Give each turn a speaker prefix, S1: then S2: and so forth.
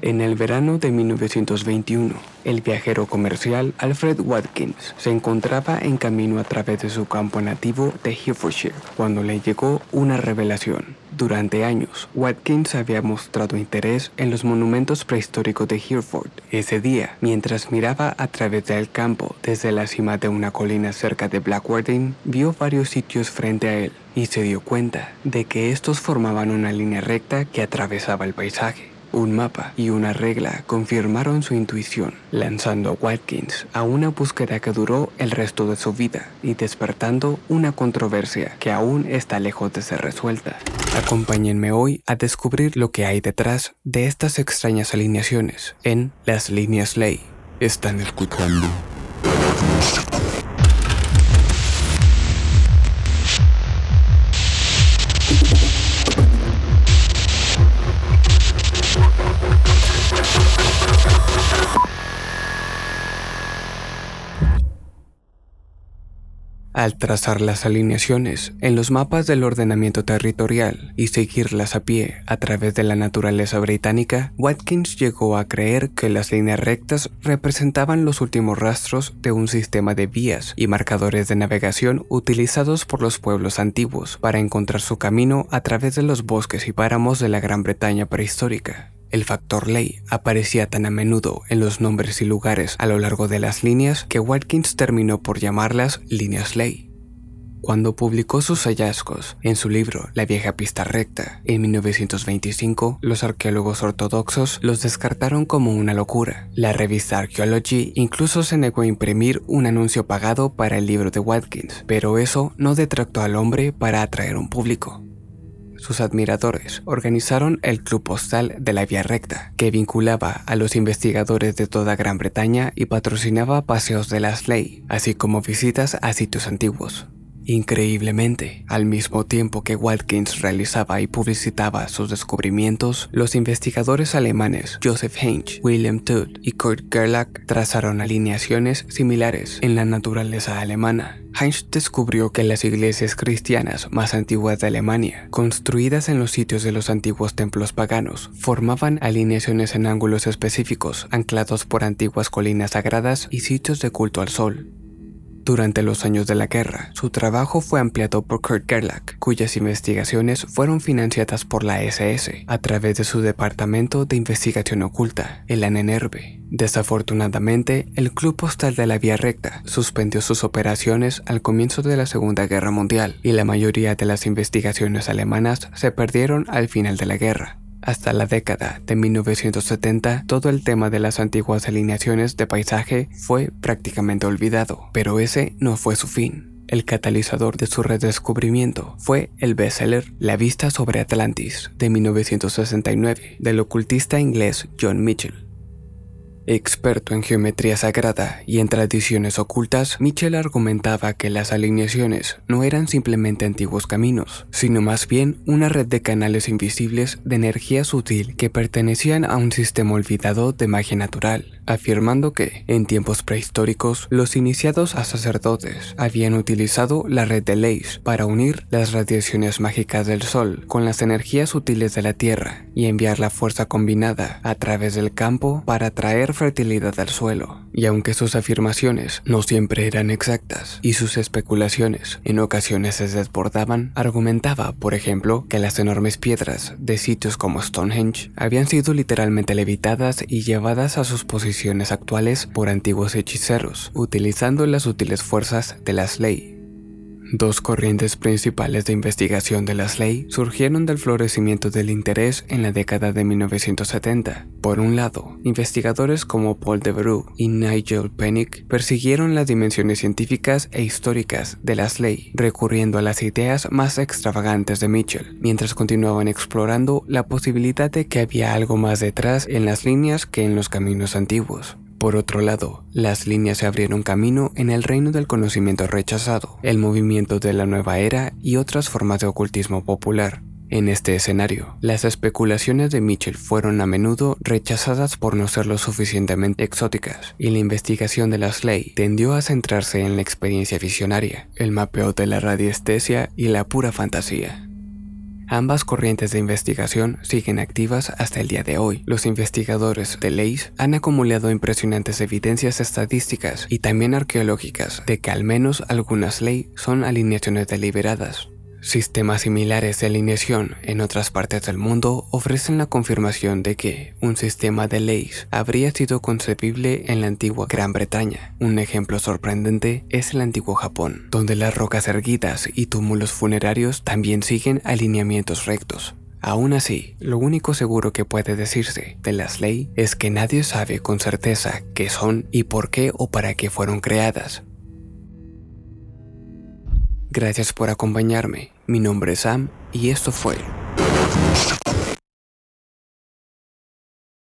S1: En el verano de 1921, el viajero comercial Alfred Watkins se encontraba en camino a través de su campo nativo de Herefordshire cuando le llegó una revelación. Durante años, Watkins había mostrado interés en los monumentos prehistóricos de Hereford. Ese día, mientras miraba a través del campo desde la cima de una colina cerca de Blackwater, vio varios sitios frente a él y se dio cuenta de que estos formaban una línea recta que atravesaba el paisaje. Un mapa y una regla confirmaron su intuición, lanzando a Watkins a una búsqueda que duró el resto de su vida y despertando una controversia que aún está lejos de ser resuelta. Acompáñenme hoy a descubrir lo que hay detrás de estas extrañas alineaciones en las líneas ley. Están escuchando. Al trazar las alineaciones en los mapas del ordenamiento territorial y seguirlas a pie a través de la naturaleza británica, Watkins llegó a creer que las líneas rectas representaban los últimos rastros de un sistema de vías y marcadores de navegación utilizados por los pueblos antiguos para encontrar su camino a través de los bosques y páramos de la Gran Bretaña prehistórica. El factor ley aparecía tan a menudo en los nombres y lugares a lo largo de las líneas que Watkins terminó por llamarlas líneas ley. Cuando publicó sus hallazgos en su libro La vieja pista recta en 1925, los arqueólogos ortodoxos los descartaron como una locura. La revista Archaeology incluso se negó a imprimir un anuncio pagado para el libro de Watkins, pero eso no detractó al hombre para atraer un público sus admiradores organizaron el Club Postal de la Vía Recta, que vinculaba a los investigadores de toda Gran Bretaña y patrocinaba paseos de las ley, así como visitas a sitios antiguos. Increíblemente, al mismo tiempo que Watkins realizaba y publicitaba sus descubrimientos, los investigadores alemanes Joseph Heinz, William Tutt y Kurt Gerlach trazaron alineaciones similares en la naturaleza alemana. Heinz descubrió que las iglesias cristianas más antiguas de Alemania, construidas en los sitios de los antiguos templos paganos, formaban alineaciones en ángulos específicos anclados por antiguas colinas sagradas y sitios de culto al sol. Durante los años de la guerra, su trabajo fue ampliado por Kurt Gerlach, cuyas investigaciones fueron financiadas por la SS a través de su Departamento de Investigación Oculta, el ANENERVE. Desafortunadamente, el Club Postal de la Vía Recta suspendió sus operaciones al comienzo de la Segunda Guerra Mundial y la mayoría de las investigaciones alemanas se perdieron al final de la guerra. Hasta la década de 1970, todo el tema de las antiguas alineaciones de paisaje fue prácticamente olvidado, pero ese no fue su fin. El catalizador de su redescubrimiento fue el bestseller La vista sobre Atlantis de 1969 del ocultista inglés John Mitchell. Experto en geometría sagrada y en tradiciones ocultas, Mitchell argumentaba que las alineaciones no eran simplemente antiguos caminos, sino más bien una red de canales invisibles de energía sutil que pertenecían a un sistema olvidado de magia natural afirmando que, en tiempos prehistóricos, los iniciados a sacerdotes habían utilizado la red de Leis para unir las radiaciones mágicas del Sol con las energías sutiles de la Tierra y enviar la fuerza combinada a través del campo para traer fertilidad al suelo. Y aunque sus afirmaciones no siempre eran exactas y sus especulaciones en ocasiones se desbordaban, argumentaba, por ejemplo, que las enormes piedras de sitios como Stonehenge habían sido literalmente levitadas y llevadas a sus posiciones actuales por antiguos hechiceros, utilizando las útiles fuerzas de las ley. Dos corrientes principales de investigación de las ley surgieron del florecimiento del interés en la década de 1970. Por un lado, investigadores como Paul Devereux y Nigel Pennick persiguieron las dimensiones científicas e históricas de las ley, recurriendo a las ideas más extravagantes de Mitchell, mientras continuaban explorando la posibilidad de que había algo más detrás en las líneas que en los caminos antiguos. Por otro lado, las líneas se abrieron camino en el reino del conocimiento rechazado, el movimiento de la nueva era y otras formas de ocultismo popular. En este escenario, las especulaciones de Mitchell fueron a menudo rechazadas por no ser lo suficientemente exóticas, y la investigación de las ley tendió a centrarse en la experiencia visionaria, el mapeo de la radiestesia y la pura fantasía. Ambas corrientes de investigación siguen activas hasta el día de hoy. Los investigadores de leyes han acumulado impresionantes evidencias estadísticas y también arqueológicas de que al menos algunas leyes son alineaciones deliberadas. Sistemas similares de alineación en otras partes del mundo ofrecen la confirmación de que un sistema de leyes habría sido concebible en la antigua Gran Bretaña. Un ejemplo sorprendente es el antiguo Japón, donde las rocas erguidas y túmulos funerarios también siguen alineamientos rectos. Aún así, lo único seguro que puede decirse de las leyes es que nadie sabe con certeza qué son y por qué o para qué fueron creadas, Gracias por acompañarme. Mi nombre es Sam y esto fue